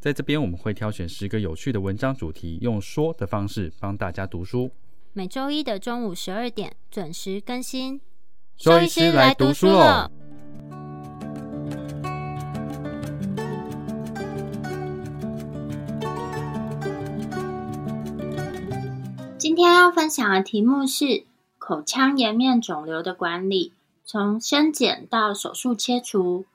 在这边我们会挑选十个有趣的文章主题，用说的方式帮大家读书。每周一的中午十二点准时更新。兽医师来读书喽！今天要分享的题目是口腔颜面肿瘤的管理，从生检到手术切除。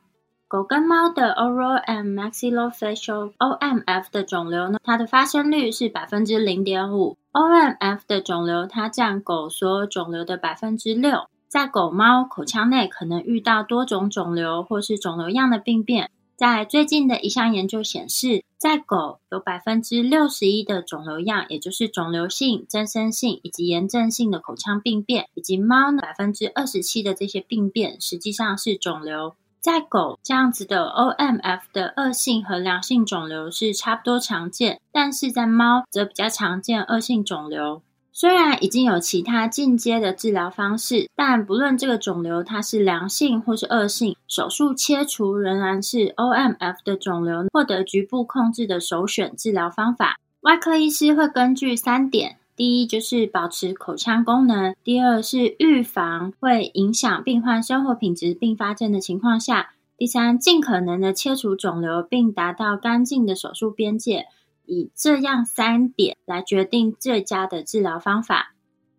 狗跟猫的 oral and maxillofacial (OMF) 的肿瘤呢，它的发生率是百分之零点五。OMF 的肿瘤它占狗所有肿瘤的百分之六。在狗猫口腔内可能遇到多种肿瘤或是肿瘤样的病变。在最近的一项研究显示，在狗有百分之六十一的肿瘤样，也就是肿瘤性、增生性以及炎症性的口腔病变，以及猫呢百分之二十七的这些病变，实际上是肿瘤。在狗这样子的 OMF 的恶性和良性肿瘤是差不多常见，但是在猫则比较常见恶性肿瘤。虽然已经有其他进阶的治疗方式，但不论这个肿瘤它是良性或是恶性，手术切除仍然是 OMF 的肿瘤获得局部控制的首选治疗方法。外科医师会根据三点：第一就是保持口腔功能；第二是预防会影响病患生活品质并发症的情况下；第三，尽可能的切除肿瘤并达到干净的手术边界。以这样三点来决定最佳的治疗方法，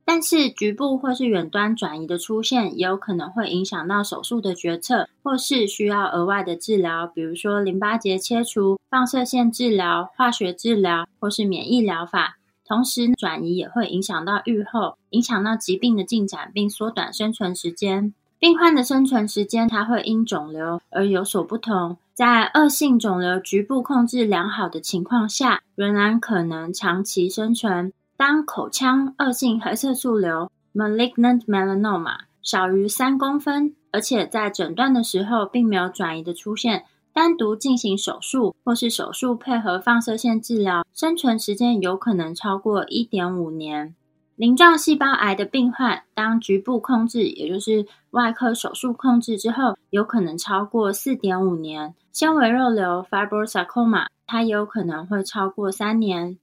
但是局部或是远端转移的出现，也有可能会影响到手术的决策，或是需要额外的治疗，比如说淋巴结切除、放射线治疗、化学治疗或是免疫疗法。同时，转移也会影响到预后，影响到疾病的进展，并缩短生存时间。病患的生存时间，它会因肿瘤而有所不同。在恶性肿瘤局部控制良好的情况下，仍然可能长期生存。当口腔恶性黑色素瘤 （malignant melanoma） 小于三公分，而且在诊断的时候并没有转移的出现，单独进行手术或是手术配合放射线治疗，生存时间有可能超过一点五年。鳞状细胞癌的病患，当局部控制，也就是外科手术控制之后，有可能超过四点五年。纤维肉瘤 （fibrosarcoma） 它有可能会超过三年。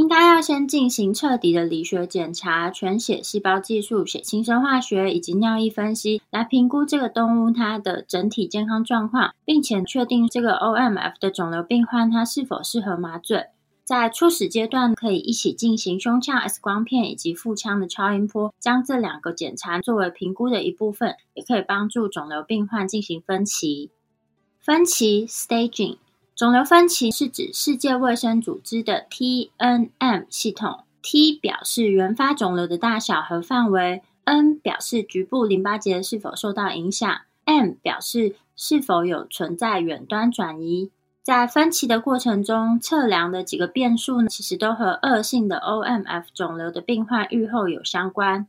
应该要先进行彻底的理学检查、全血细胞技术、血清生化学以及尿液分析，来评估这个动物它的整体健康状况，并且确定这个 OMF 的肿瘤病患它是否适合麻醉。在初始阶段，可以一起进行胸腔 X 光片以及腹腔的超音波，将这两个检查作为评估的一部分，也可以帮助肿瘤病患进行分期。分期 （staging） 肿瘤分期是指世界卫生组织的 TNM 系统，T 表示原发肿瘤的大小和范围，N 表示局部淋巴结是否受到影响，M 表示是否有存在远端转移。在分期的过程中，测量的几个变数呢，其实都和恶性的 OMF 肿瘤的病患预后有相关。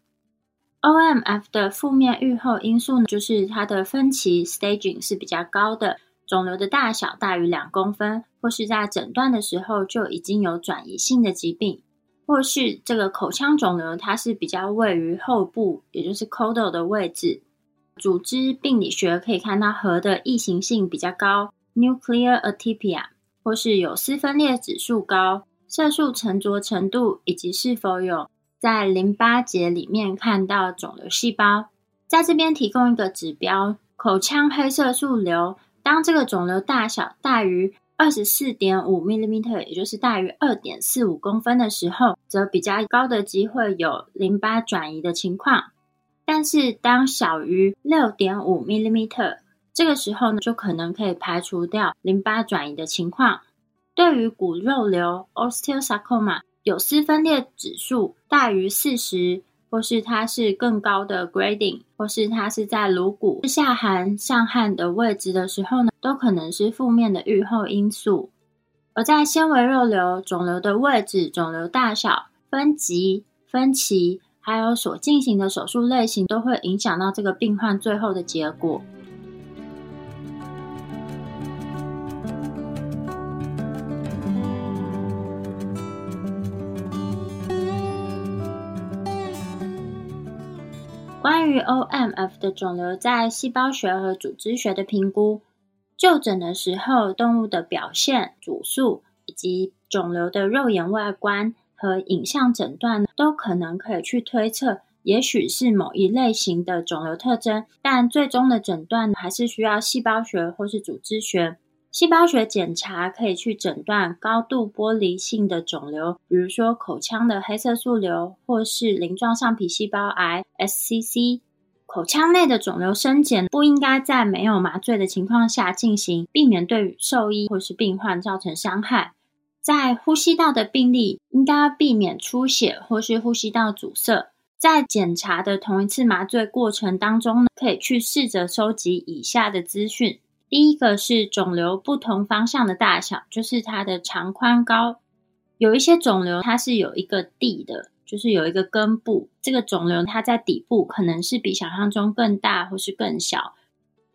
OMF 的负面预后因素呢，就是它的分期 staging 是比较高的，肿瘤的大小大于两公分，或是在诊断的时候就已经有转移性的疾病，或是这个口腔肿瘤它是比较位于后部，也就是 caudal 的位置。组织病理学可以看到核的异形性比较高。Nuclear atypia，或是有丝分裂指数高、色素沉着程度，以及是否有在淋巴结里面看到肿瘤细胞。在这边提供一个指标：口腔黑色素瘤，当这个肿瘤大小大于二十四点五 m m 也就是大于二点四五公分的时候，则比较高的机会有淋巴转移的情况。但是当小于六点五 mmmeter 这个时候呢，就可能可以排除掉淋巴转移的情况。对于骨肉瘤 （osteosarcoma） 有丝分裂指数大于四十，或是它是更高的 grading，或是它是在颅骨下寒、上汗的位置的时候呢，都可能是负面的预后因素。而在纤维肉瘤肿瘤的位置、肿瘤大小、分级、分期，还有所进行的手术类型，都会影响到这个病患最后的结果。关于 OMF 的肿瘤在细胞学和组织学的评估，就诊的时候，动物的表现、主诉以及肿瘤的肉眼外观和影像诊断，都可能可以去推测，也许是某一类型的肿瘤特征，但最终的诊断还是需要细胞学或是组织学。细胞学检查可以去诊断高度剥离性的肿瘤，比如说口腔的黑色素瘤或是鳞状上皮细胞癌 （SCC）。口腔内的肿瘤生检不应该在没有麻醉的情况下进行，避免对兽医或是病患造成伤害。在呼吸道的病例，应该避免出血或是呼吸道阻塞。在检查的同一次麻醉过程当中呢，可以去试着收集以下的资讯。第一个是肿瘤不同方向的大小，就是它的长宽高。有一些肿瘤它是有一个地的，就是有一个根部。这个肿瘤它在底部可能是比想象中更大或是更小。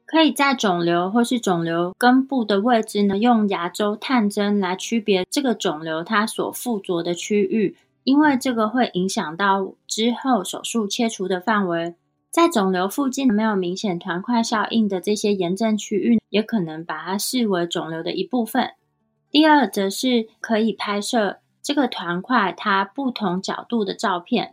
可以在肿瘤或是肿瘤根部的位置呢，用牙周探针来区别这个肿瘤它所附着的区域，因为这个会影响到之后手术切除的范围。在肿瘤附近没有明显团块效应的这些炎症区域，也可能把它视为肿瘤的一部分。第二，则是可以拍摄这个团块它不同角度的照片，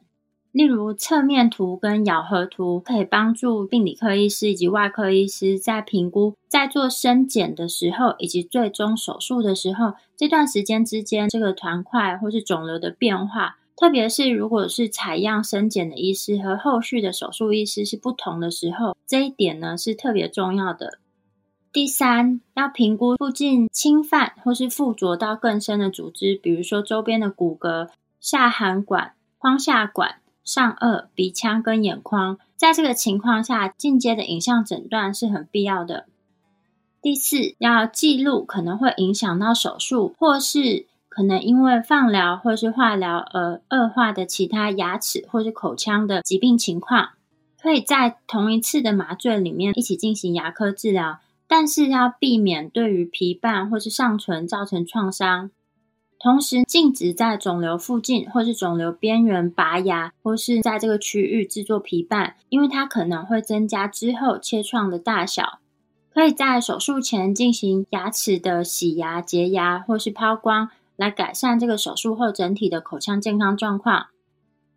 例如侧面图跟咬合图，可以帮助病理科医师以及外科医师在评估在做深检的时候，以及最终手术的时候这段时间之间这个团块或是肿瘤的变化。特别是如果是采样生检的医师和后续的手术医师是不同的时候，这一点呢是特别重要的。第三，要评估附近侵犯或是附着到更深的组织，比如说周边的骨骼、下颌管、眶下管、上颚、鼻腔跟眼眶。在这个情况下，进阶的影像诊断是很必要的。第四，要记录可能会影响到手术或是。可能因为放疗或是化疗而恶化的其他牙齿或是口腔的疾病情况，可以在同一次的麻醉里面一起进行牙科治疗，但是要避免对于皮瓣或是上唇造成创伤。同时，禁止在肿瘤附近或是肿瘤边缘拔牙，或是在这个区域制作皮瓣，因为它可能会增加之后切创的大小。可以在手术前进行牙齿的洗牙、洁牙或是抛光。来改善这个手术后整体的口腔健康状况。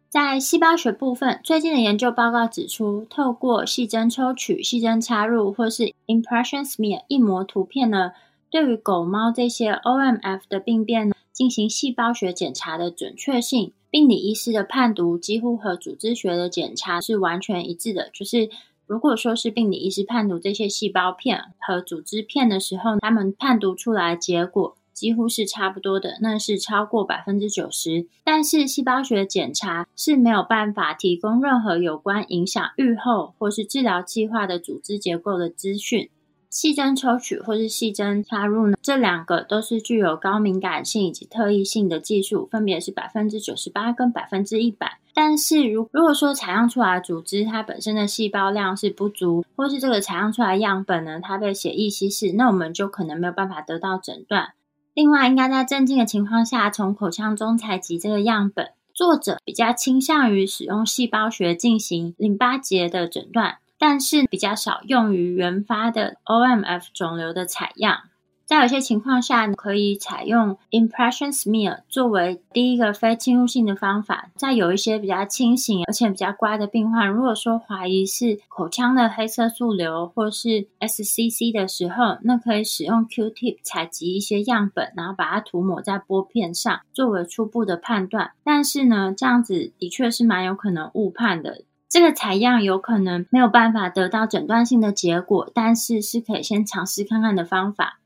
在细胞学部分，最近的研究报告指出，透过细针抽取、细针插入或是 impression smear 一模图片呢，对于狗猫这些 OMF 的病变呢进行细胞学检查的准确性，病理医师的判读几乎和组织学的检查是完全一致的。就是如果说是病理医师判读这些细胞片和组织片的时候，他们判读出来结果。几乎是差不多的，那是超过百分之九十。但是细胞学检查是没有办法提供任何有关影响预后或是治疗计划的组织结构的资讯。细针抽取或是细针插入呢，这两个都是具有高敏感性以及特异性的技术，分别是百分之九十八跟百分之一百。但是如如果说采样出来的组织它本身的细胞量是不足，或是这个采样出来样本呢，它被血液稀释，那我们就可能没有办法得到诊断。另外，应该在镇静的情况下，从口腔中采集这个样本。作者比较倾向于使用细胞学进行淋巴结的诊断，但是比较少用于原发的 OMF 肿瘤的采样。在有些情况下，你可以采用 impression smear 作为第一个非侵入性的方法。在有一些比较清醒而且比较乖的病患，如果说怀疑是口腔的黑色素瘤或是 SCC 的时候，那可以使用 Q-tip 采集一些样本，然后把它涂抹在玻片上，作为初步的判断。但是呢，这样子的确是蛮有可能误判的。这个采样有可能没有办法得到诊断性的结果，但是是可以先尝试看看的方法。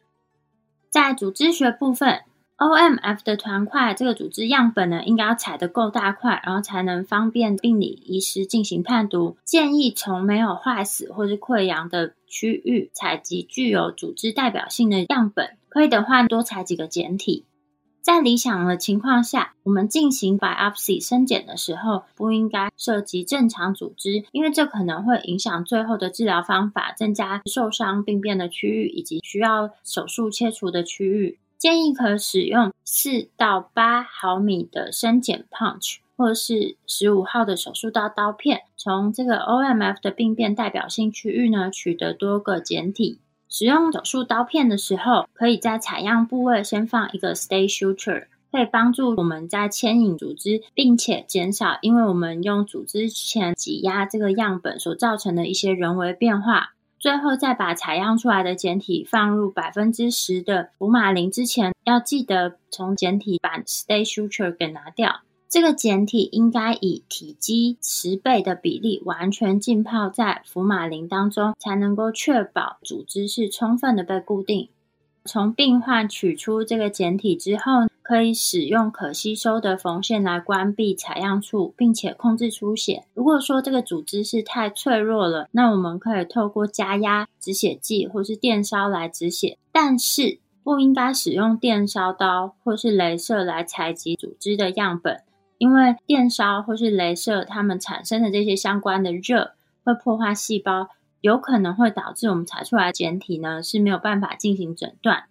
在组织学部分，OMF 的团块这个组织样本呢，应该要采的够大块，然后才能方便病理医师进行判读。建议从没有坏死或是溃疡的区域采集具有组织代表性的样本，可以的话多采几个简体。在理想的情况下，我们进行 biopsy 生检的时候，不应该涉及正常组织，因为这可能会影响最后的治疗方法，增加受伤病变的区域以及需要手术切除的区域。建议可使用四到八毫米的生检 punch，或是十五号的手术刀刀片，从这个 OMF 的病变代表性区域呢取得多个简体。使用手术刀片的时候，可以在采样部位先放一个 stay suture，可以帮助我们在牵引组织，并且减少因为我们用组织前挤压这个样本所造成的一些人为变化。最后再把采样出来的简体放入百分之十的福马林之前，要记得从简体把 stay suture 给拿掉。这个简体应该以体积十倍的比例完全浸泡在福马林当中，才能够确保组织是充分的被固定。从病患取出这个简体之后，可以使用可吸收的缝线来关闭采样处，并且控制出血。如果说这个组织是太脆弱了，那我们可以透过加压止血剂或是电烧来止血，但是不应该使用电烧刀或是镭射来采集组织的样本。因为电烧或是镭射，它们产生的这些相关的热会破坏细胞，有可能会导致我们采出来的简体呢是没有办法进行诊断。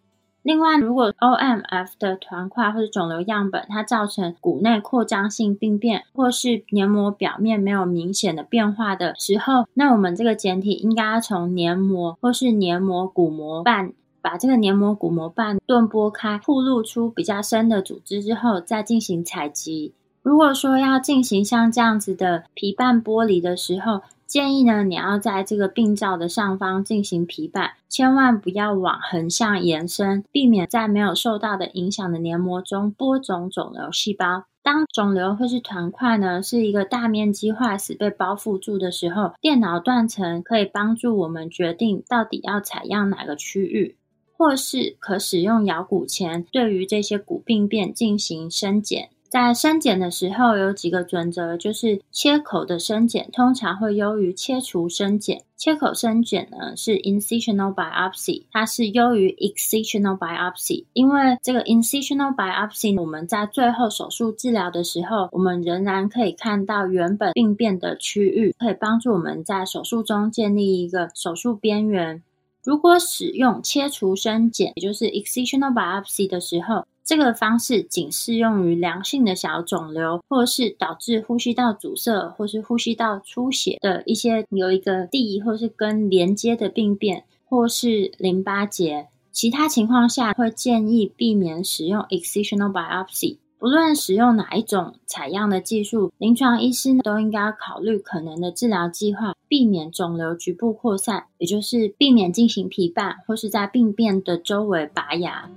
另外，如果 OMF 的团块或者肿瘤样本它造成骨内扩张性病变，或是黏膜表面没有明显的变化的时候，那我们这个简体应该从黏膜或是黏膜骨膜瓣把这个黏膜骨膜瓣钝剥开，曝露出比较深的组织之后，再进行采集。如果说要进行像这样子的皮瓣剥离的时候，建议呢，你要在这个病灶的上方进行皮瓣，千万不要往横向延伸，避免在没有受到的影响的黏膜中播种肿瘤细胞。当肿瘤或是团块呢是一个大面积坏死被包覆住的时候，电脑断层可以帮助我们决定到底要采样哪个区域，或是可使用咬骨钳对于这些骨病变进行深检。在生检的时候，有几个准则，就是切口的生检通常会优于切除生检。切口生检呢是 incisional biopsy，它是优于 excisional biopsy，因为这个 incisional biopsy，我们在最后手术治疗的时候，我们仍然可以看到原本病变的区域，可以帮助我们在手术中建立一个手术边缘。如果使用切除生检，也就是 excisional biopsy 的时候，这个方式仅适用于良性的小肿瘤，或是导致呼吸道阻塞或是呼吸道出血的一些有一个地或是根连接的病变，或是淋巴结。其他情况下，会建议避免使用 excisional biopsy。不论使用哪一种采样的技术，临床医师都应该考虑可能的治疗计划，避免肿瘤局部扩散，也就是避免进行皮瓣或是在病变的周围拔牙。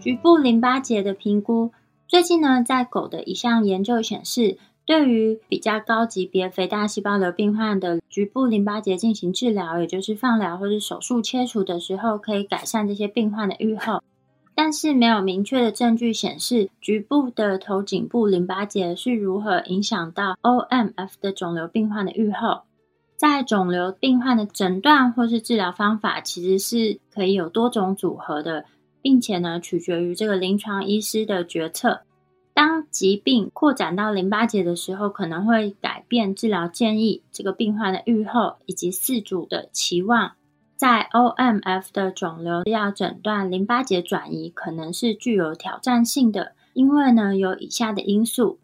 局部淋巴结的评估，最近呢，在狗的一项研究显示，对于比较高级别肥大细胞瘤病患的局部淋巴结进行治疗，也就是放疗或者手术切除的时候，可以改善这些病患的预后。但是没有明确的证据显示，局部的头颈部淋巴结是如何影响到 OMF 的肿瘤病患的预后。在肿瘤病患的诊断或是治疗方法，其实是可以有多种组合的。并且呢，取决于这个临床医师的决策。当疾病扩展到淋巴结的时候，可能会改变治疗建议、这个病患的预后以及四组的期望。在 OMF 的肿瘤要诊断淋巴结转移，可能是具有挑战性的，因为呢有以下的因素：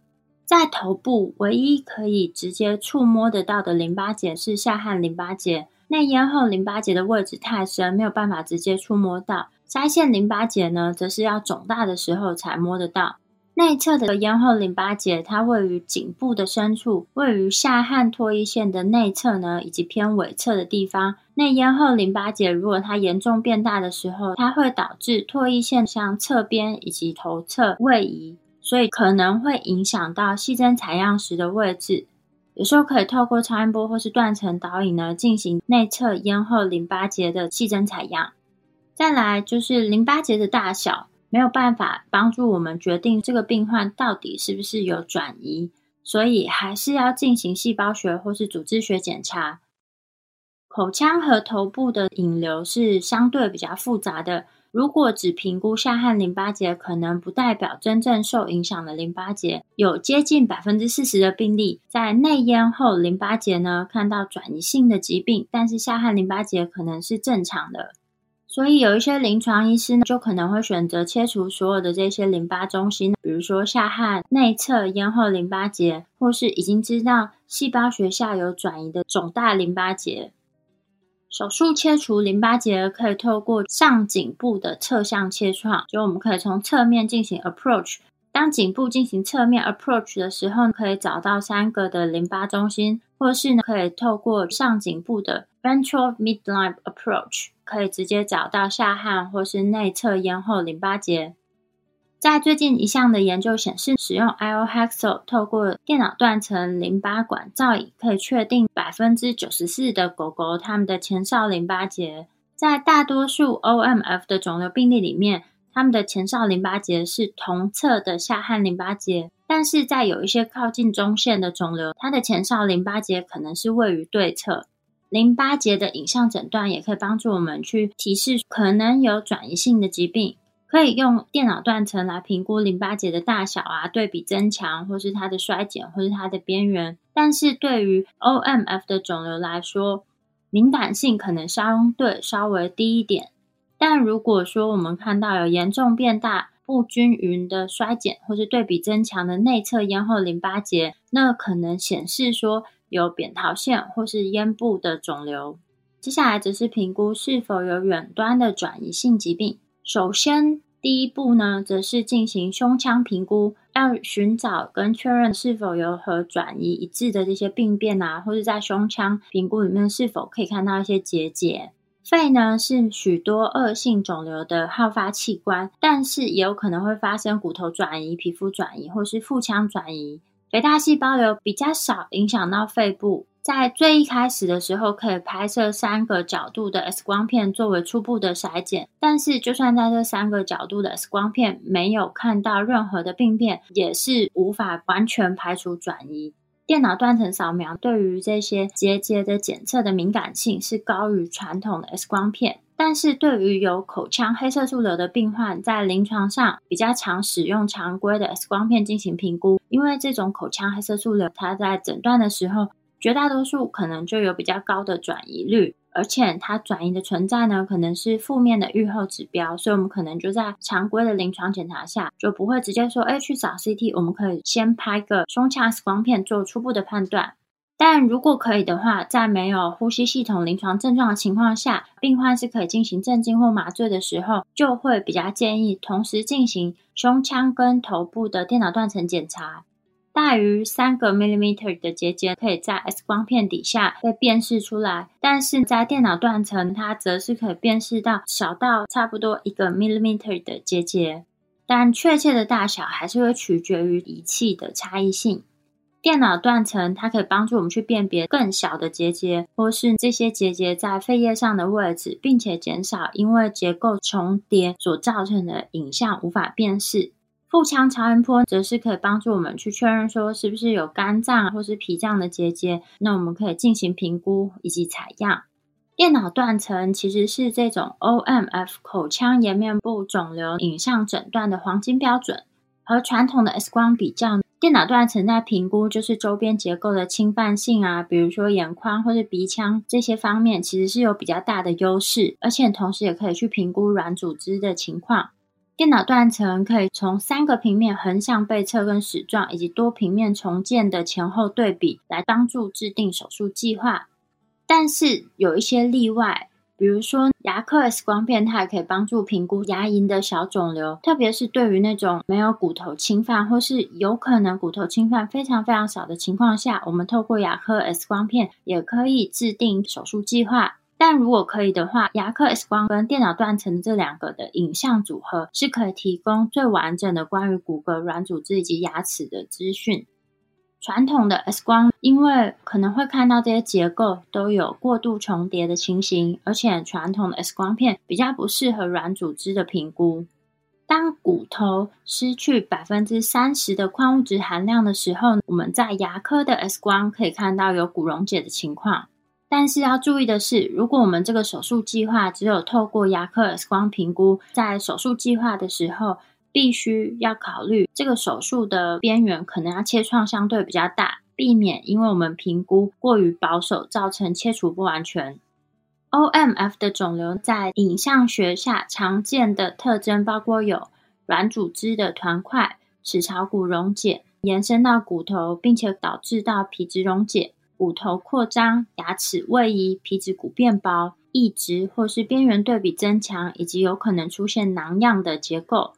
在头部唯一可以直接触摸得到的淋巴结是下颌淋巴结，内咽后淋巴结的位置太深，没有办法直接触摸到。腮腺淋巴结呢，则是要肿大的时候才摸得到。内侧的咽后淋巴结，它位于颈部的深处，位于下颌唾液腺的内侧呢，以及偏尾侧的地方。内咽后淋巴结如果它严重变大的时候，它会导致唾液腺向侧边以及头侧位移，所以可能会影响到细针采样时的位置。有时候可以透过超音波或是断层导引呢，进行内侧咽后淋巴结的细针采样。再来就是淋巴结的大小，没有办法帮助我们决定这个病患到底是不是有转移。所以还是要进行细胞学或是组织学检查。口腔和头部的引流是相对比较复杂的。如果只评估下颌淋巴结，可能不代表真正受影响的淋巴结。有接近百分之四十的病例在内咽后淋巴结呢看到转移性的疾病，但是下颌淋巴结可能是正常的。所以有一些临床医师呢，就可能会选择切除所有的这些淋巴中心，比如说下颌内侧咽后淋巴结，或是已经知道细胞学下有转移的肿大淋巴结。手术切除淋巴结可以透过上颈部的侧向切创，就我们可以从侧面进行 approach。当颈部进行侧面 approach 的时候，可以找到三个的淋巴中心，或是呢可以透过上颈部的 ventral midline approach，可以直接找到下颌或是内侧咽后淋巴结。在最近一项的研究显示，使用 i o h e x o 透过电脑断层淋巴管造影，可以确定百分之九十四的狗狗它们的前哨淋巴结。在大多数 OMF 的肿瘤病例里面，它们的前哨淋巴结是同侧的下颌淋巴结，但是在有一些靠近中线的肿瘤，它的前哨淋巴结可能是位于对侧。淋巴结的影像诊断也可以帮助我们去提示可能有转移性的疾病。可以用电脑断层来评估淋巴结的大小啊，对比增强，或是它的衰减，或是它的边缘。但是对于 OMF 的肿瘤来说，敏感性可能相对稍微低一点。但如果说我们看到有严重变大、不均匀的衰减，或是对比增强的内侧咽后淋巴结，那可能显示说有扁桃腺或是咽部的肿瘤。接下来则是评估是否有远端的转移性疾病。首先，第一步呢，则是进行胸腔评估，要寻找跟确认是否有和转移一致的这些病变啊，或者在胸腔评估里面是否可以看到一些结节。肺呢是许多恶性肿瘤的好发器官，但是也有可能会发生骨头转移、皮肤转移或是腹腔转移。肥大细胞瘤比较少影响到肺部。在最一开始的时候，可以拍摄三个角度的 X 光片作为初步的筛检。但是，就算在这三个角度的 X 光片没有看到任何的病变，也是无法完全排除转移。电脑断层扫描对于这些结节的检测的敏感性是高于传统的 X 光片。但是对于有口腔黑色素瘤的病患，在临床上比较常使用常规的 X 光片进行评估，因为这种口腔黑色素瘤，它在诊断的时候。绝大多数可能就有比较高的转移率，而且它转移的存在呢，可能是负面的预后指标，所以我们可能就在常规的临床检查下，就不会直接说，哎，去找 CT，我们可以先拍个胸腔 X 光片做初步的判断。但如果可以的话，在没有呼吸系统临床症状的情况下，病患是可以进行镇静或麻醉的时候，就会比较建议同时进行胸腔跟头部的电脑断层检查。大于三个 millimeter 的结节可以在 X 光片底下被辨识出来，但是在电脑断层，它则是可以辨识到小到差不多一个 millimeter 的结节，但确切的大小还是会取决于仪器的差异性。电脑断层它可以帮助我们去辨别更小的结节，或是这些结节在肺叶上的位置，并且减少因为结构重叠所造成的影像无法辨识。腹腔超音波则是可以帮助我们去确认说是不是有肝脏或是脾脏的结节，那我们可以进行评估以及采样。电脑断层其实是这种 OMF 口腔颜面部肿瘤影像诊断的黄金标准。和传统的 X 光比较，电脑断层在评估就是周边结构的侵犯性啊，比如说眼眶或是鼻腔这些方面，其实是有比较大的优势，而且同时也可以去评估软组织的情况。电脑断层可以从三个平面横向背侧跟矢状，以及多平面重建的前后对比来帮助制定手术计划。但是有一些例外，比如说牙科 X 光片，它也可以帮助评估牙龈的小肿瘤，特别是对于那种没有骨头侵犯或是有可能骨头侵犯非常非常少的情况下，我们透过牙科 X 光片也可以制定手术计划。但如果可以的话，牙科 X 光跟电脑断层这两个的影像组合是可以提供最完整的关于骨骼、软组织以及牙齿的资讯。传统的 X 光因为可能会看到这些结构都有过度重叠的情形，而且传统的 X 光片比较不适合软组织的评估。当骨头失去百分之三十的矿物质含量的时候，我们在牙科的 X 光可以看到有骨溶解的情况。但是要注意的是，如果我们这个手术计划只有透过牙科 X 光评估，在手术计划的时候，必须要考虑这个手术的边缘可能要切创相对比较大，避免因为我们评估过于保守，造成切除不完全。OMF 的肿瘤在影像学下常见的特征包括有软组织的团块、齿槽骨溶解，延伸到骨头，并且导致到皮质溶解、骨头扩张、牙齿位移、皮质骨变薄、异质或是边缘对比增强，以及有可能出现囊样的结构。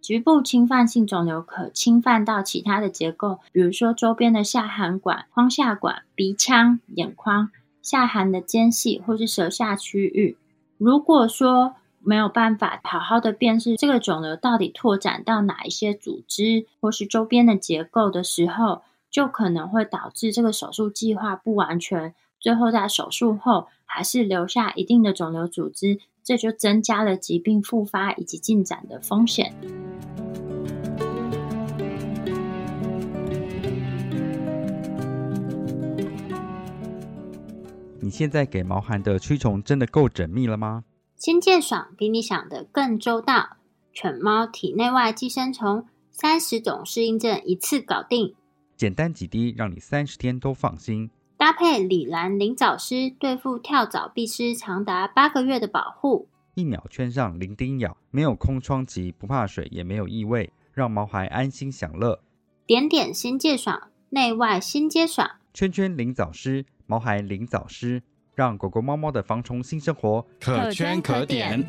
局部侵犯性肿瘤可侵犯到其他的结构，比如说周边的下颌管、眶下管、鼻腔、眼眶。下颌的间隙或是舌下区域，如果说没有办法好好的辨识这个肿瘤到底拓展到哪一些组织或是周边的结构的时候，就可能会导致这个手术计划不完全，最后在手术后还是留下一定的肿瘤组织，这就增加了疾病复发以及进展的风险。你现在给毛孩的驱虫真的够缜密了吗？新界爽比你想的更周到，犬猫体内外寄生虫三十种适应症一次搞定，简单几滴让你三十天都放心。搭配李兰灵藻丝对付跳蚤必虱长达八个月的保护，一秒圈上零叮咬，没有空窗期，不怕水，也没有异味，让毛孩安心享乐。点点新界爽，内外新皆爽。圈圈灵藻丝。毛孩灵藻湿，让狗狗、猫猫的防虫新生活可圈可点。在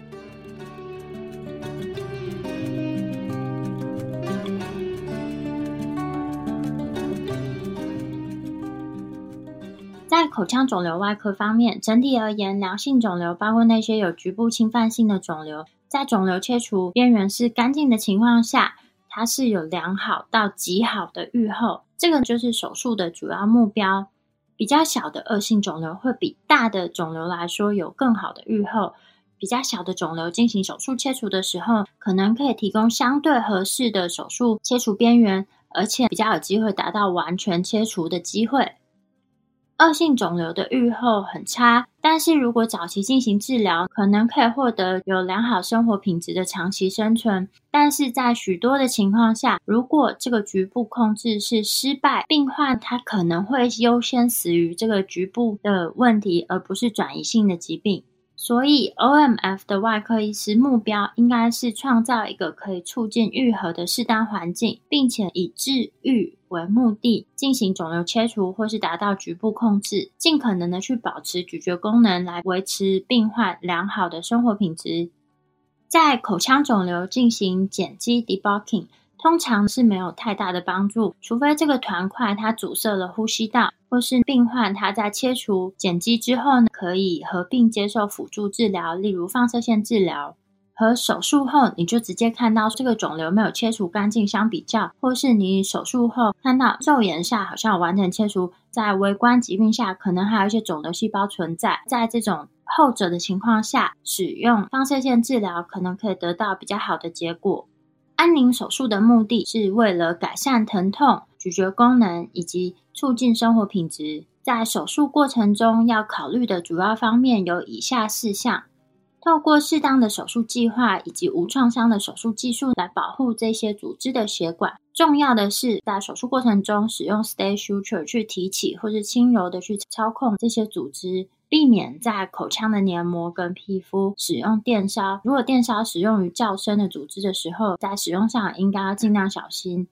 口腔肿瘤外科方面，整体而言，良性肿瘤包括那些有局部侵犯性的肿瘤，在肿瘤切除边缘是干净的情况下，它是有良好到极好的预后。这个就是手术的主要目标。比较小的恶性肿瘤会比大的肿瘤来说有更好的预后。比较小的肿瘤进行手术切除的时候，可能可以提供相对合适的手术切除边缘，而且比较有机会达到完全切除的机会。恶性肿瘤的预后很差，但是如果早期进行治疗，可能可以获得有良好生活品质的长期生存。但是在许多的情况下，如果这个局部控制是失败，病患他可能会优先死于这个局部的问题，而不是转移性的疾病。所以，OMF 的外科医师目标应该是创造一个可以促进愈合的适当环境，并且以治愈为目的进行肿瘤切除，或是达到局部控制，尽可能的去保持咀嚼功能，来维持病患良好的生活品质。在口腔肿瘤进行碱基 debulking。通常是没有太大的帮助，除非这个团块它阻塞了呼吸道，或是病患他在切除碱基之后呢，可以合并接受辅助治疗，例如放射线治疗。和手术后你就直接看到这个肿瘤没有切除干净相比较，或是你手术后看到肉眼下好像完整切除，在微观疾病下可能还有一些肿瘤细胞存在，在这种后者的情况下，使用放射线治疗可能可以得到比较好的结果。安宁手术的目的是为了改善疼痛、咀嚼功能以及促进生活品质。在手术过程中要考虑的主要方面有以下四项：透过适当的手术计划以及无创伤的手术技术来保护这些组织的血管。重要的是，在手术过程中使用 stay suture 去提起或是轻柔的去操控这些组织。避免在口腔的黏膜跟皮肤使用电烧。如果电烧使用于较深的组织的时候，在使用上应该要尽量小心。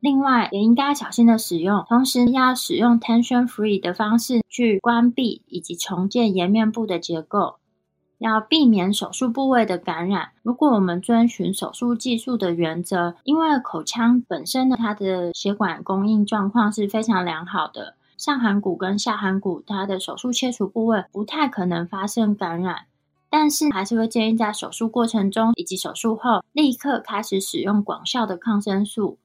另外，也应该小心的使用，同时要使用 tension free 的方式去关闭以及重建颜面部的结构，要避免手术部位的感染。如果我们遵循手术技术的原则，因为口腔本身的它的血管供应状况是非常良好的。上颌骨跟下颌骨，它的手术切除部位不太可能发生感染，但是还是会建议在手术过程中以及手术后立刻开始使用广效的抗生素。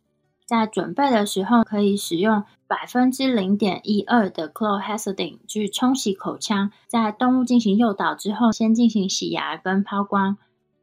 在准备的时候，可以使用百分之零点一二的 chlorhexidine 去冲洗口腔，在动物进行诱导之后，先进行洗牙跟抛光。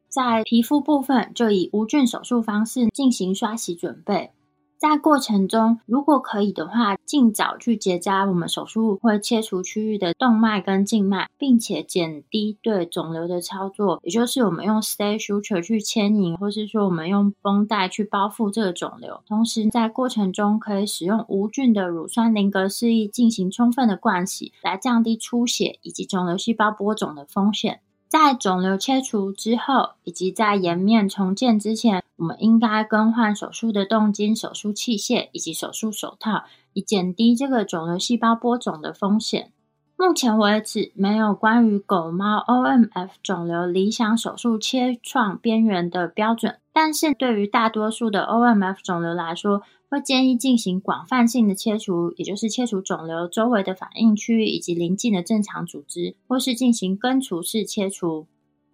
在皮肤部分就以无菌手术方式进行刷洗准备。在过程中，如果可以的话，尽早去结扎我们手术会切除区域的动脉跟静脉，并且减低对肿瘤的操作，也就是我们用 stay suture 去牵引，或是说我们用绷带去包覆这个肿瘤。同时，在过程中可以使用无菌的乳酸林格示意进行充分的灌洗，来降低出血以及肿瘤细胞播种的风险。在肿瘤切除之后，以及在颜面重建之前，我们应该更换手术的动筋、手术器械以及手术手套，以减低这个肿瘤细胞播种的风险。目前为止，没有关于狗猫 OMF 肿瘤理想手术切创边缘的标准，但是对于大多数的 OMF 肿瘤来说，会建议进行广泛性的切除，也就是切除肿瘤周围的反应区域以及邻近的正常组织，或是进行根除式切除。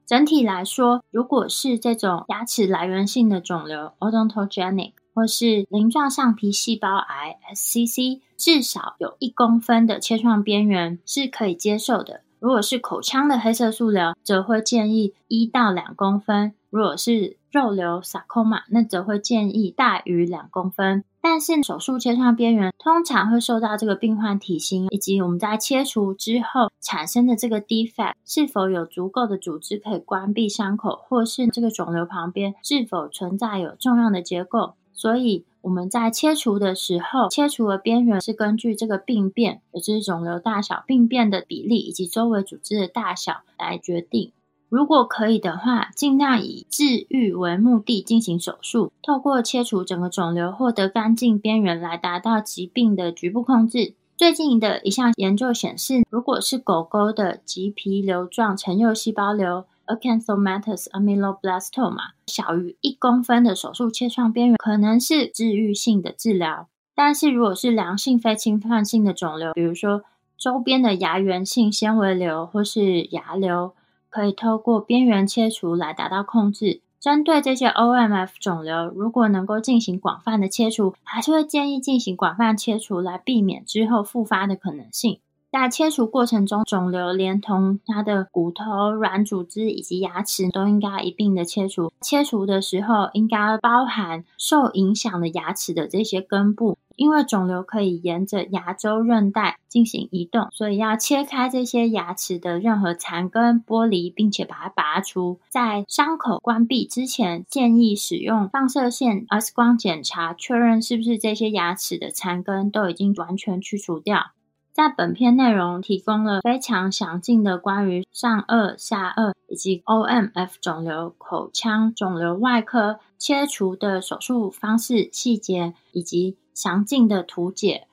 整体来说，如果是这种牙齿来源性的肿瘤 （odontogenic） 或是鳞状上皮细胞癌 （SCC），至少有一公分的切创边缘是可以接受的。如果是口腔的黑色素瘤，则会建议一到两公分；如果是肉瘤 （sarcoma），那则会建议大于两公分。但是手术切创边缘通常会受到这个病患体型以及我们在切除之后产生的这个 defect 是否有足够的组织可以关闭伤口，或是这个肿瘤旁边是否存在有重要的结构。所以我们在切除的时候，切除的边缘是根据这个病变，也就是肿瘤大小、病变的比例以及周围组织的大小来决定。如果可以的话，尽量以治愈为目的进行手术，透过切除整个肿瘤，获得干净边缘，来达到疾病的局部控制。最近的一项研究显示，如果是狗狗的棘皮瘤状成幼细胞瘤 （Acanthomatous ameloblastoma） 小于一公分的手术切创边缘，可能是治愈性的治疗。但是如果是良性非侵犯性的肿瘤，比如说周边的牙源性纤维瘤或是牙瘤，可以透过边缘切除来达到控制。针对这些 OMF 肿瘤，如果能够进行广泛的切除，还是会建议进行广泛切除来避免之后复发的可能性。在切除过程中，肿瘤连同它的骨头、软组织以及牙齿都应该一并的切除。切除的时候，应该包含受影响的牙齿的这些根部。因为肿瘤可以沿着牙周韧带进行移动，所以要切开这些牙齿的任何残根剥离，并且把它拔出。在伤口关闭之前，建议使用放射线 X 光检查，确认是不是这些牙齿的残根都已经完全去除掉。在本片内容提供了非常详尽的关于上颚、下颚以及 OMF 肿瘤口腔肿瘤外科切除的手术方式细节以及。详尽的图解，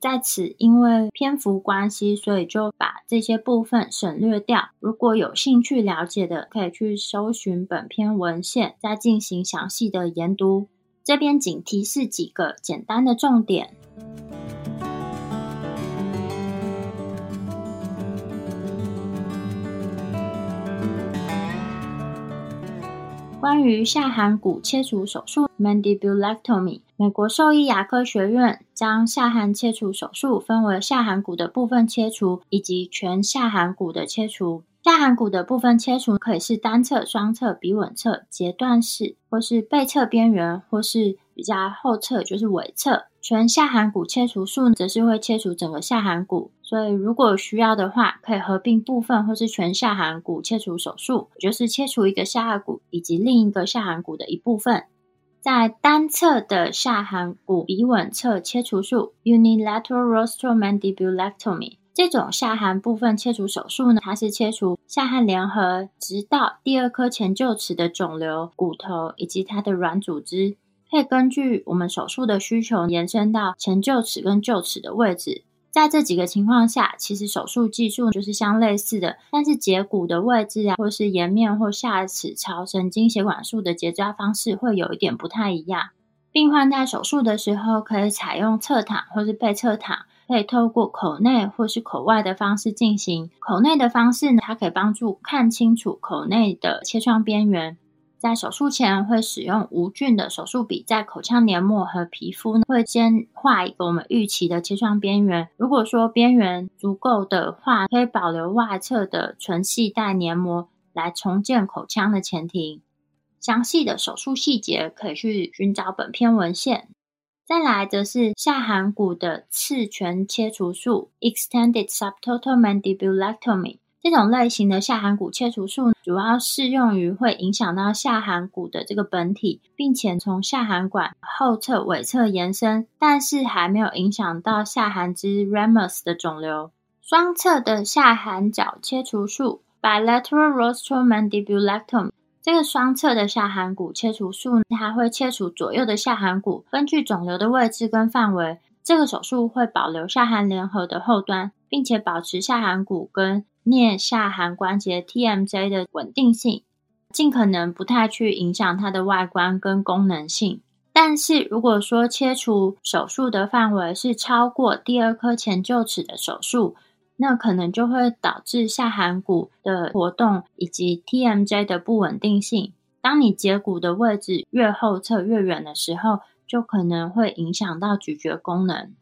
在此因为篇幅关系，所以就把这些部分省略掉。如果有兴趣了解的，可以去搜寻本篇文献，再进行详细的研读。这边仅提示几个简单的重点。关于下颌骨切除手术 （mandibulectomy），美国兽医牙科学院将下颌切除手术分为下颌骨的部分切除以及全下颌骨的切除。下颌骨的部分切除可以是单侧、双侧、鼻吻侧、截断式，或是背侧边缘，或是比较后侧，就是尾侧。全下颌骨切除术则是会切除整个下颌骨，所以如果需要的话，可以合并部分或是全下颌骨切除手术，就是切除一个下颌骨以及另一个下颌骨的一部分。在单侧的下颌骨鼻吻侧切除术 （Unilateral Rostral Mandibulectomy） 这种下颌部分切除手术呢，它是切除下颌联合直到第二颗前臼齿的肿瘤、骨头以及它的软组织。可以根据我们手术的需求延伸到前臼齿跟臼齿的位置。在这几个情况下，其实手术技术就是相类似的，但是截骨的位置啊，或是颜面或下齿槽神经血管束的结扎方式会有一点不太一样。病患在手术的时候可以采用侧躺或是背侧躺，可以透过口内或是口外的方式进行。口内的方式呢，它可以帮助看清楚口内的切创边缘。在手术前会使用无菌的手术笔，在口腔黏膜和皮肤，会先画一个我们预期的切创边缘。如果说边缘足够的话，可以保留外侧的纯系带黏膜来重建口腔的前庭。详细的手术细节可以去寻找本篇文献。再来则是下颌骨的次全切除术 （Extended Subtotal Mandibulectomy）。这种类型的下颌骨切除术主要适用于会影响到下颌骨的这个本体，并且从下颌管后侧、尾侧延伸，但是还没有影响到下颌支 （ramus） 的肿瘤。双侧的下颌角切除术 （Bilateral Rostral Mandibulectomy）。这个双侧的下颌骨切除术，它会切除左右的下颌骨，根据肿瘤的位置跟范围，这个手术会保留下颌联合的后端，并且保持下颌骨跟颞下颌关节 （TMJ） 的稳定性，尽可能不太去影响它的外观跟功能性。但是如果说切除手术的范围是超过第二颗前臼齿的手术，那可能就会导致下颌骨的活动以及 TMJ 的不稳定性。当你截骨的位置越后侧越远的时候，就可能会影响到咀嚼功能。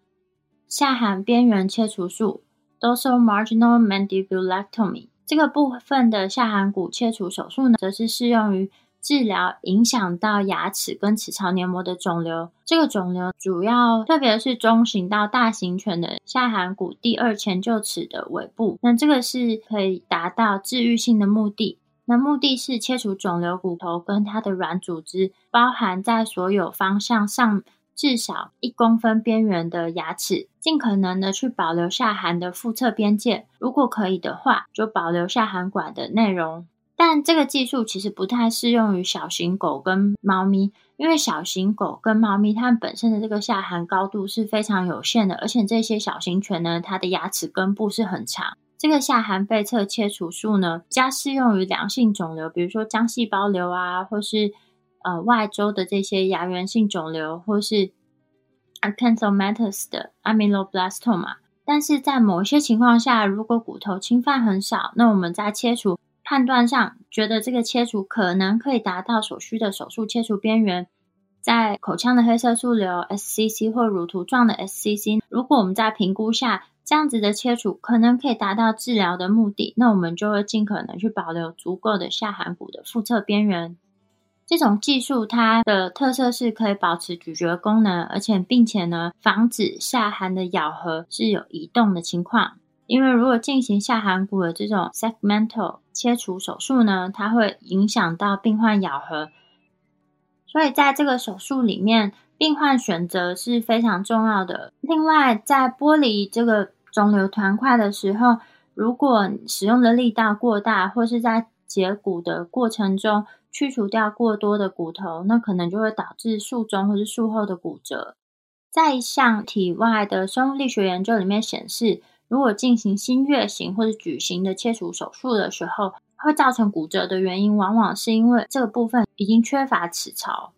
下颌边缘切除术。Dorsal marginal mandibulectomy 这个部分的下颌骨切除手术呢，则是适用于治疗影响到牙齿跟齿槽黏膜的肿瘤。这个肿瘤主要特别是中型到大型犬的下颌骨第二前臼齿的尾部，那这个是可以达到治愈性的目的。那目的是切除肿瘤骨头跟它的软组织，包含在所有方向上。至少一公分边缘的牙齿，尽可能的去保留下颌的腹侧边界。如果可以的话，就保留下颌管的内容。但这个技术其实不太适用于小型狗跟猫咪，因为小型狗跟猫咪它们本身的这个下颌高度是非常有限的，而且这些小型犬呢，它的牙齿根部是很长。这个下颌背侧切除术呢，加适用于良性肿瘤，比如说浆细胞瘤啊，或是。呃，外周的这些牙源性肿瘤，或是 acanthomatous 的 amyloblastoma，但是在某些情况下，如果骨头侵犯很少，那我们在切除判断上，觉得这个切除可能可以达到所需的手术切除边缘，在口腔的黑色素瘤 SCC 或乳头状的 SCC，如果我们在评估下这样子的切除可能可以达到治疗的目的，那我们就会尽可能去保留足够的下颌骨的腹侧边缘。这种技术它的特色是可以保持咀嚼功能，而且并且呢防止下颌的咬合是有移动的情况。因为如果进行下颌骨的这种 segmental 切除手术呢，它会影响到病患咬合，所以在这个手术里面，病患选择是非常重要的。另外，在剥离这个肿瘤团块的时候，如果使用的力道过大，或是在截骨的过程中，去除掉过多的骨头，那可能就会导致术中或是术后的骨折。在一项体外的生物力学研究里面显示，如果进行新月形或者矩形的切除手术的时候，会造成骨折的原因，往往是因为这个部分已经缺乏齿槽。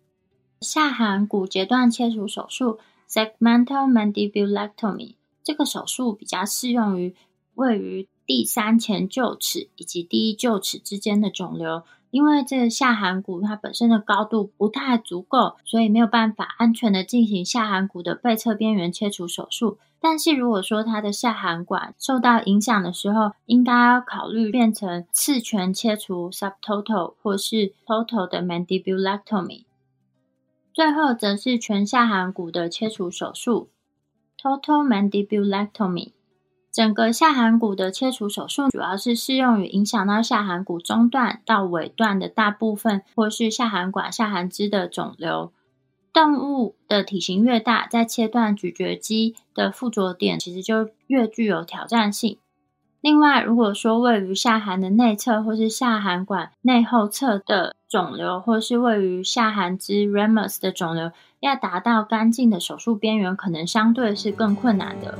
下颌骨截断切除手术 （segmental mandibulectomy） 这个手术比较适用于位于第三前臼齿以及第一臼齿之间的肿瘤。因为这个下颌骨它本身的高度不太足够，所以没有办法安全的进行下颌骨的背侧边缘切除手术。但是如果说它的下颌管受到影响的时候，应该要考虑变成次全切除 （subtotal） 或是 total 的 mandibulectomy。最后则是全下颌骨的切除手术 （total mandibulectomy）。整个下颌骨的切除手术，主要是适用于影响到下颌骨中段到尾段的大部分，或是下颌管、下颌支的肿瘤。动物的体型越大，在切断咀嚼肌的附着点，其实就越具有挑战性。另外，如果说位于下颌的内侧，或是下颌管内后侧的肿瘤，或是位于下颌支 （ramus） 的肿瘤，要达到干净的手术边缘，可能相对是更困难的。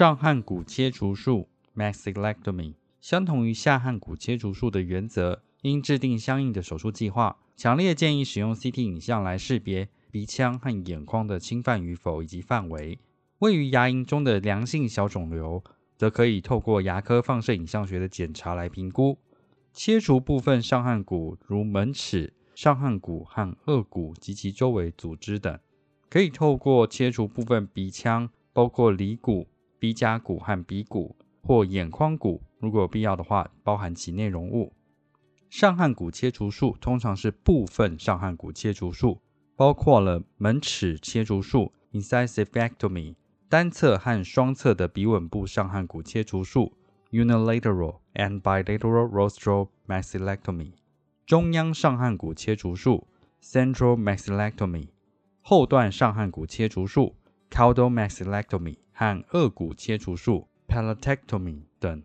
上颌骨切除术 （maxillectomy） 相同于下颌骨切除术的原则，应制定相应的手术计划。强烈建议使用 CT 影像来识别鼻腔和眼眶的侵犯与否以及范围。位于牙龈中的良性小肿瘤，则可以透过牙科放射影像学的检查来评估。切除部分上颌骨，如门齿、上颌骨和颚骨及其周围组织等，可以透过切除部分鼻腔，包括离骨。鼻甲骨和鼻骨或眼眶骨，如果有必要的话，包含其内容物。上颌骨切除术通常是部分上颌骨切除术，包括了门齿切除术 （incisivectomy）、单侧和双侧的鼻吻部上颌骨切除术 （unilateral and bilateral rostral maxillectomy）、中央上颌骨切除术 （central maxillectomy）、后段上颌骨切除术 （caudal maxillectomy） 和颚骨切除术 （palatectomy） 等。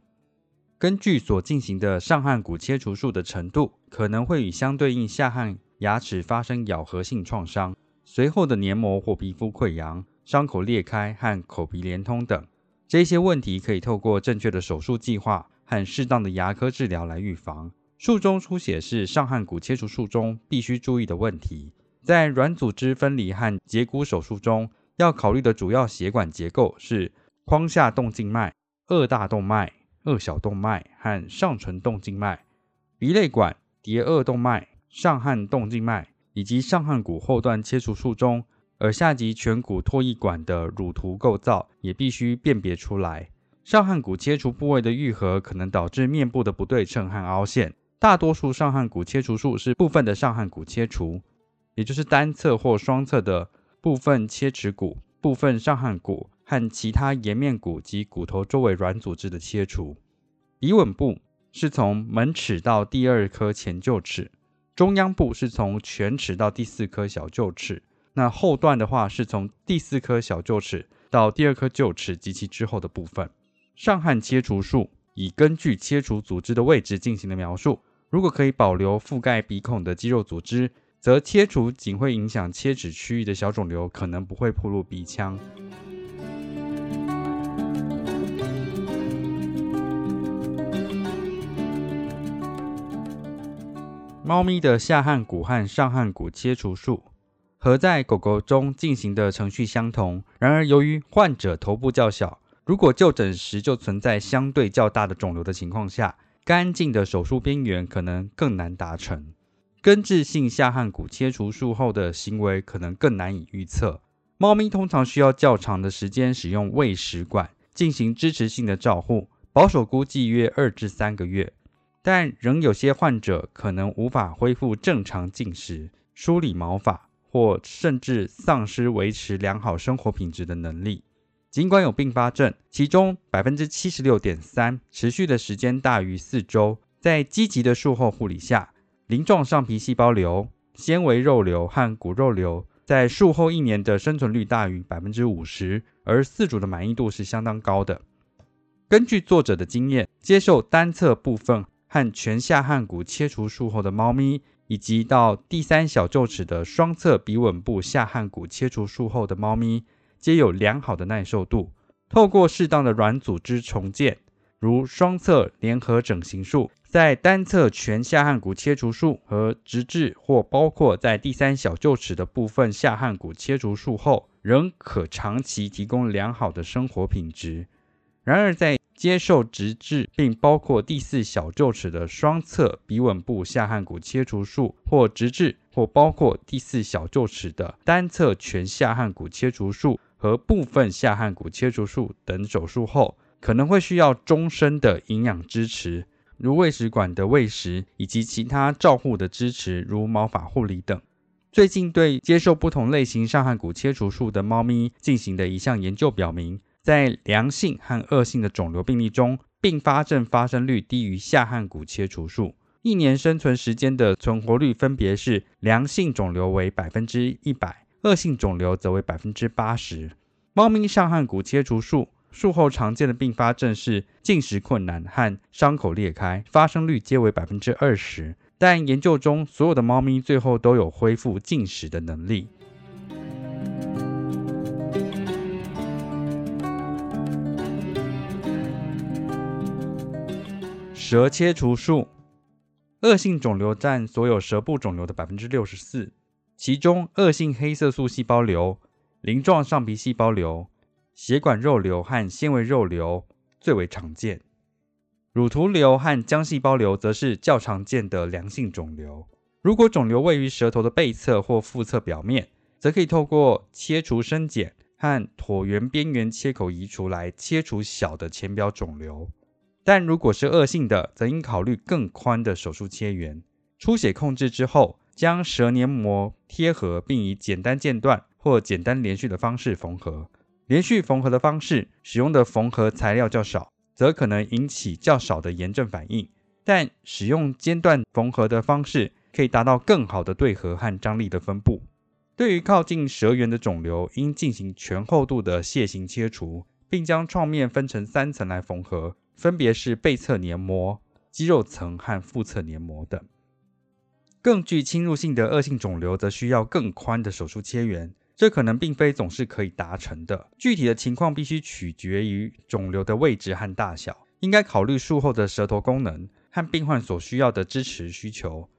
根据所进行的上颌骨切除术的程度，可能会与相对应下颌牙齿发生咬合性创伤，随后的黏膜或皮肤溃疡、伤口裂开和口鼻连通等这些问题，可以透过正确的手术计划和适当的牙科治疗来预防。术中出血是上颌骨切除术中必须注意的问题。在软组织分离和截骨手术中，要考虑的主要血管结构是眶下动静脉、二大动脉。二小动脉和上唇动静脉、鼻泪管、蝶颚动脉、上颌动静脉，以及上颌骨后段切除术中耳下及颧骨唾液管的乳突构造也必须辨别出来。上颌骨切除部位的愈合可能导致面部的不对称和凹陷。大多数上颌骨切除术是部分的上颌骨切除，也就是单侧或双侧的部分切齿骨、部分上颌骨。和其他颜面骨及骨头周围软组织的切除。鼻吻部是从门齿到第二颗前臼齿，中央部是从犬齿到第四颗小臼齿。那后段的话是从第四颗小臼齿到第二颗臼齿及其之后的部分。上颌切除术以根据切除组织的位置进行的描述。如果可以保留覆盖鼻孔的肌肉组织，则切除仅会影响切齿区域的小肿瘤，可能不会暴露鼻腔。猫咪的下颌骨和上颌骨切除术和在狗狗中进行的程序相同，然而由于患者头部较小，如果就诊时就存在相对较大的肿瘤的情况下，干净的手术边缘可能更难达成。根治性下颌骨切除术后的行为可能更难以预测。猫咪通常需要较长的时间使用喂食管进行支持性的照护，保守估计约二至三个月。但仍有些患者可能无法恢复正常进食、梳理毛发，或甚至丧失维持良好生活品质的能力。尽管有并发症，其中百分之七十六点三持续的时间大于四周。在积极的术后护理下，鳞状上皮细胞瘤、纤维肉瘤和骨肉瘤在术后一年的生存率大于百分之五十，而饲主的满意度是相当高的。根据作者的经验，接受单侧部分。和全下颌骨切除术后的猫咪，以及到第三小臼齿的双侧鼻吻部下颌骨切除术后的猫咪，皆有良好的耐受度。透过适当的软组织重建，如双侧联合整形术，在单侧全下颌骨切除术和直至或包括在第三小臼齿的部分下颌骨切除术后，仍可长期提供良好的生活品质。然而，在接受直至并包括第四小臼齿的双侧鼻吻部下颌骨切除术，或直至或包括第四小臼齿的单侧全下颌骨切除术和部分下颌骨切除术等手术后，可能会需要终身的营养支持，如喂食管的喂食以及其他照护的支持，如毛发护理等。最近对接受不同类型上颌骨切除术的猫咪进行的一项研究表明。在良性和恶性的肿瘤病例中，并发症发生率低于下颌骨切除术。一年生存时间的存活率分别是：良性肿瘤为百分之一百，恶性肿瘤则为百分之八十。猫咪上颌骨切除术术后常见的并发症是进食困难和伤口裂开，发生率皆为百分之二十。但研究中，所有的猫咪最后都有恢复进食的能力。舌切除术，恶性肿瘤占所有舌部肿瘤的百分之六十四，其中恶性黑色素细胞瘤、鳞状上皮细胞瘤、血管肉瘤和纤维肉瘤最为常见。乳头瘤和浆细胞瘤则是较常见的良性肿瘤。如果肿瘤位于舌头的背侧或腹侧表面，则可以透过切除生检，和椭圆边缘切口移除来切除小的浅表肿瘤。但如果是恶性的，则应考虑更宽的手术切缘。出血控制之后，将舌黏膜贴合，并以简单间断或简单连续的方式缝合。连续缝合的方式使用的缝合材料较少，则可能引起较少的炎症反应。但使用间断缝合的方式，可以达到更好的对合和张力的分布。对于靠近舌缘的肿瘤，应进行全厚度的楔形切除，并将创面分成三层来缝合。分别是背侧黏膜、肌肉层和腹侧黏膜等。更具侵入性的恶性肿瘤则需要更宽的手术切缘，这可能并非总是可以达成的。具体的情况必须取决于肿瘤的位置和大小，应该考虑术后的舌头功能和病患所需要的支持需求。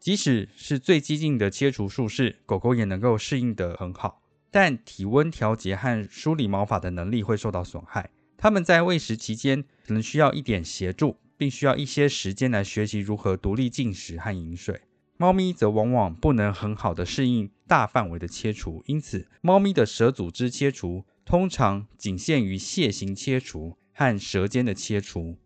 即使是最激进的切除术式，狗狗也能够适应得很好，但体温调节和梳理毛发的能力会受到损害。它们在喂食期间可能需要一点协助，并需要一些时间来学习如何独立进食和饮水。猫咪则往往不能很好的适应大范围的切除，因此，猫咪的舌组织切除通常仅限于楔形切除和舌尖的切除。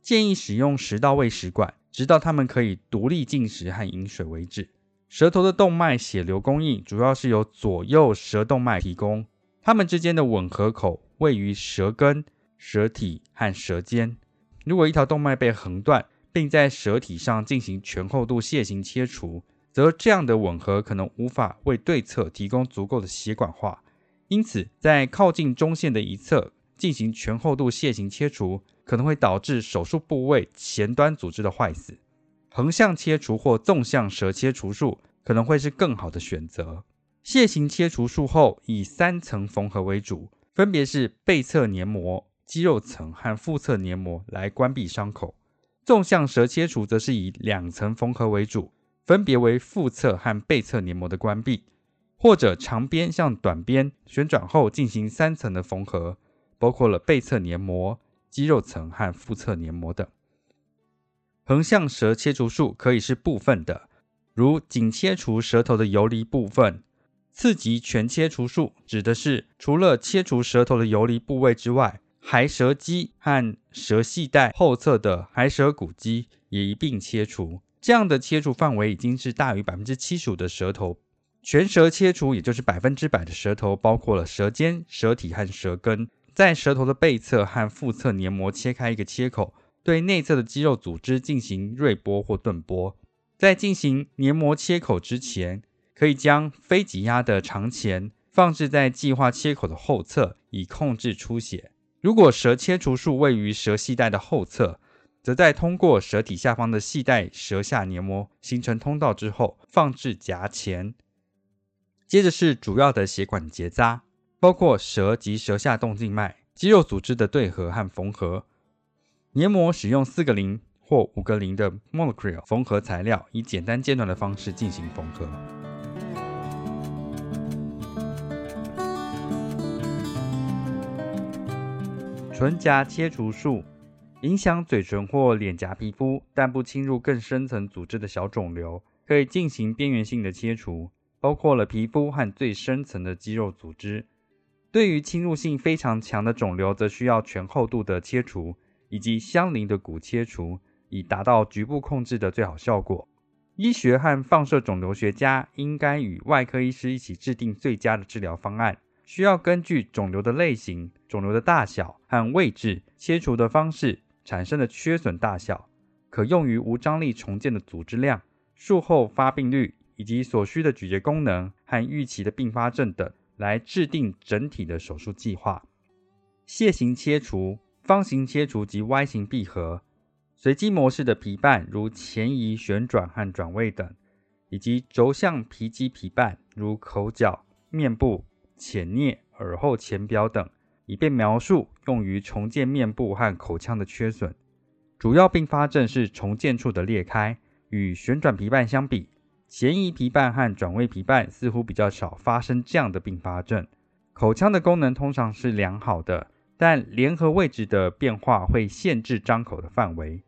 建议使用食道喂食管，直到它们可以独立进食和饮水为止。舌头的动脉血流供应主要是由左右舌动脉提供，它们之间的吻合口。位于舌根、舌体和舌尖。如果一条动脉被横断，并在舌体上进行全厚度楔形切除，则这样的吻合可能无法为对侧提供足够的血管化。因此，在靠近中线的一侧进行全厚度楔形切除，可能会导致手术部位前端组织的坏死。横向切除或纵向舌切除术可能会是更好的选择。楔形切除术后，以三层缝合为主。分别是背侧黏膜、肌肉层和腹侧黏膜来关闭伤口。纵向舌切除则是以两层缝合为主，分别为腹侧和背侧黏膜的关闭，或者长边向短边旋转后进行三层的缝合，包括了背侧黏膜、肌肉层和腹侧黏膜等。横向舌切除术可以是部分的，如仅切除舌头的游离部分。次级全切除术指的是除了切除舌头的游离部位之外，骸舌肌和舌系带后侧的骸舌骨肌也一并切除。这样的切除范围已经是大于百分之七十五的舌头。全舌切除也就是百分之百的舌头，包括了舌尖、舌体和舌根，在舌头的背侧和腹侧黏膜切开一个切口，对内侧的肌肉组织进行锐波或钝波。在进行黏膜切口之前。可以将非挤压的肠钳放置在计划切口的后侧，以控制出血。如果舌切除术位于舌系带的后侧，则在通过舌体下方的系带舌下黏膜形成通道之后，放置夹钳。接着是主要的血管结扎，包括舌及舌下动静脉、肌肉组织的对合和缝合。黏膜使用四个零或五个零的 Monocril 缝合材料，以简单间断的方式进行缝合。唇颊切除术影响嘴唇或脸颊皮肤，但不侵入更深层组织的小肿瘤，可以进行边缘性的切除，包括了皮肤和最深层的肌肉组织。对于侵入性非常强的肿瘤，则需要全厚度的切除以及相邻的骨切除，以达到局部控制的最好效果。医学和放射肿瘤学家应该与外科医师一起制定最佳的治疗方案。需要根据肿瘤的类型、肿瘤的大小和位置、切除的方式产生的缺损大小、可用于无张力重建的组织量、术后发病率以及所需的咀嚼功能和预期的并发症等，来制定整体的手术计划。楔形切除、方形切除及 Y 型闭合、随机模式的皮瓣如前移、旋转和转位等，以及轴向皮肌皮瓣如口角、面部。浅颞、耳后前表等，以便描述用于重建面部和口腔的缺损。主要并发症是重建处的裂开。与旋转皮瓣相比，前移皮瓣和转位皮瓣似乎比较少发生这样的并发症。口腔的功能通常是良好的，但联合位置的变化会限制张口的范围。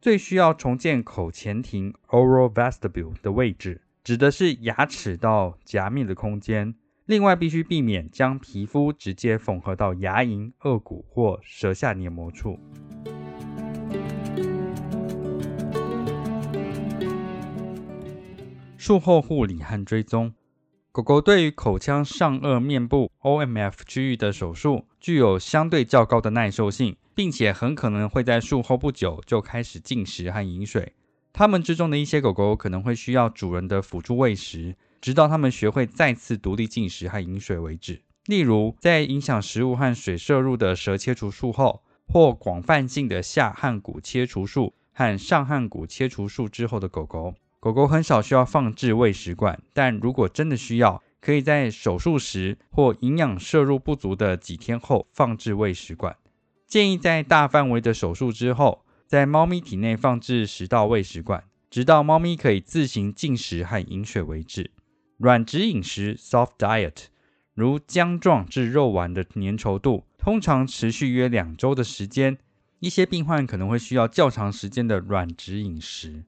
最需要重建口前庭 （oral vestibule） 的位置，指的是牙齿到颊面的空间。另外，必须避免将皮肤直接缝合到牙龈、颚骨或舌下黏膜处。术后护理和追踪，狗狗对于口腔上颚面部 （OMF） 区域的手术具有相对较高的耐受性，并且很可能会在术后不久就开始进食和饮水。它们之中的一些狗狗可能会需要主人的辅助喂食。直到他们学会再次独立进食和饮水为止。例如，在影响食物和水摄入的舌切除术后，或广泛性的下颌骨切除术和上颌骨切除术之后的狗狗，狗狗很少需要放置喂食管，但如果真的需要，可以在手术时或营养摄入不足的几天后放置喂食管。建议在大范围的手术之后，在猫咪体内放置食道喂食管，直到猫咪可以自行进食和饮水为止。软质饮食 （soft diet） 如浆状至肉丸的粘稠度，通常持续约两周的时间。一些病患可能会需要较长时间的软质饮食。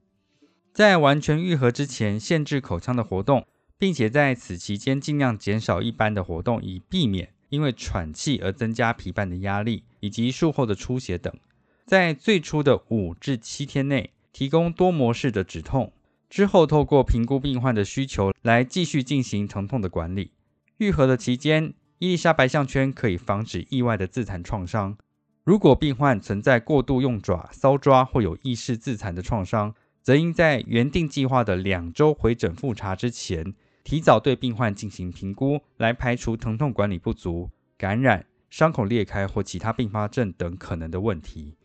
在完全愈合之前，限制口腔的活动，并且在此期间尽量减少一般的活动，以避免因为喘气而增加皮瓣的压力以及术后的出血等。在最初的五至七天内，提供多模式的止痛。之后，透过评估病患的需求来继续进行疼痛的管理。愈合的期间，伊丽莎白项圈可以防止意外的自残创伤。如果病患存在过度用爪搔抓或有意识自残的创伤，则应在原定计划的两周回诊复查之前，提早对病患进行评估，来排除疼痛管理不足、感染、伤口裂开或其他并发症等可能的问题。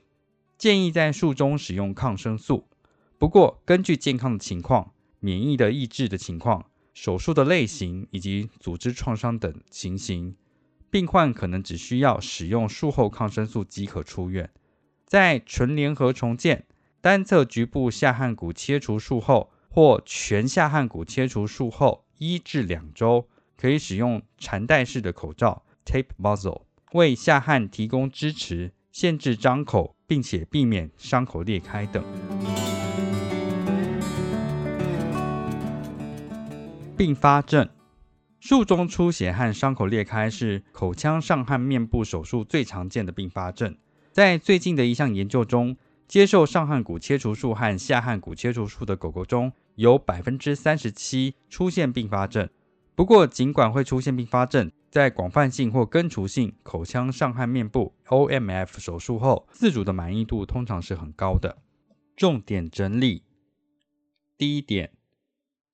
建议在术中使用抗生素。不过，根据健康的情况、免疫的抑制的情况、手术的类型以及组织创伤等情形，病患可能只需要使用术后抗生素即可出院。在纯联合重建、单侧局部下颌骨切除术后或全下颌骨切除术后一至两周，可以使用缠带式的口罩 （tape muzzle） 为下颌提供支持，限制张口，并且避免伤口裂开等。并发症：术中出血和伤口裂开是口腔上颌面部手术最常见的并发症。在最近的一项研究中，接受上颌骨切除术和下颌骨切除术的狗狗中有百分之三十七出现并发症。不过，尽管会出现并发症，在广泛性或根除性口腔上颌面部 （OMF） 手术后，自主的满意度通常是很高的。重点整理：第一点。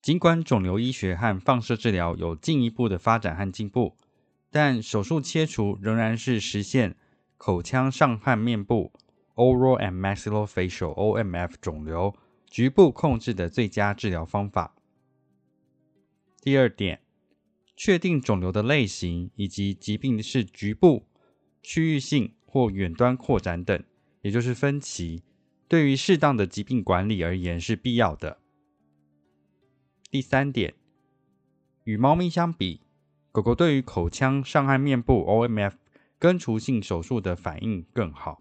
尽管肿瘤医学和放射治疗有进一步的发展和进步，但手术切除仍然是实现口腔上颌面部 （oral and maxillofacial, OMF） 肿瘤局部控制的最佳治疗方法。第二点，确定肿瘤的类型以及疾病是局部、区域性或远端扩展等，也就是分期，对于适当的疾病管理而言是必要的。第三点，与猫咪相比，狗狗对于口腔上颌面部 （OMF） 根除性手术的反应更好。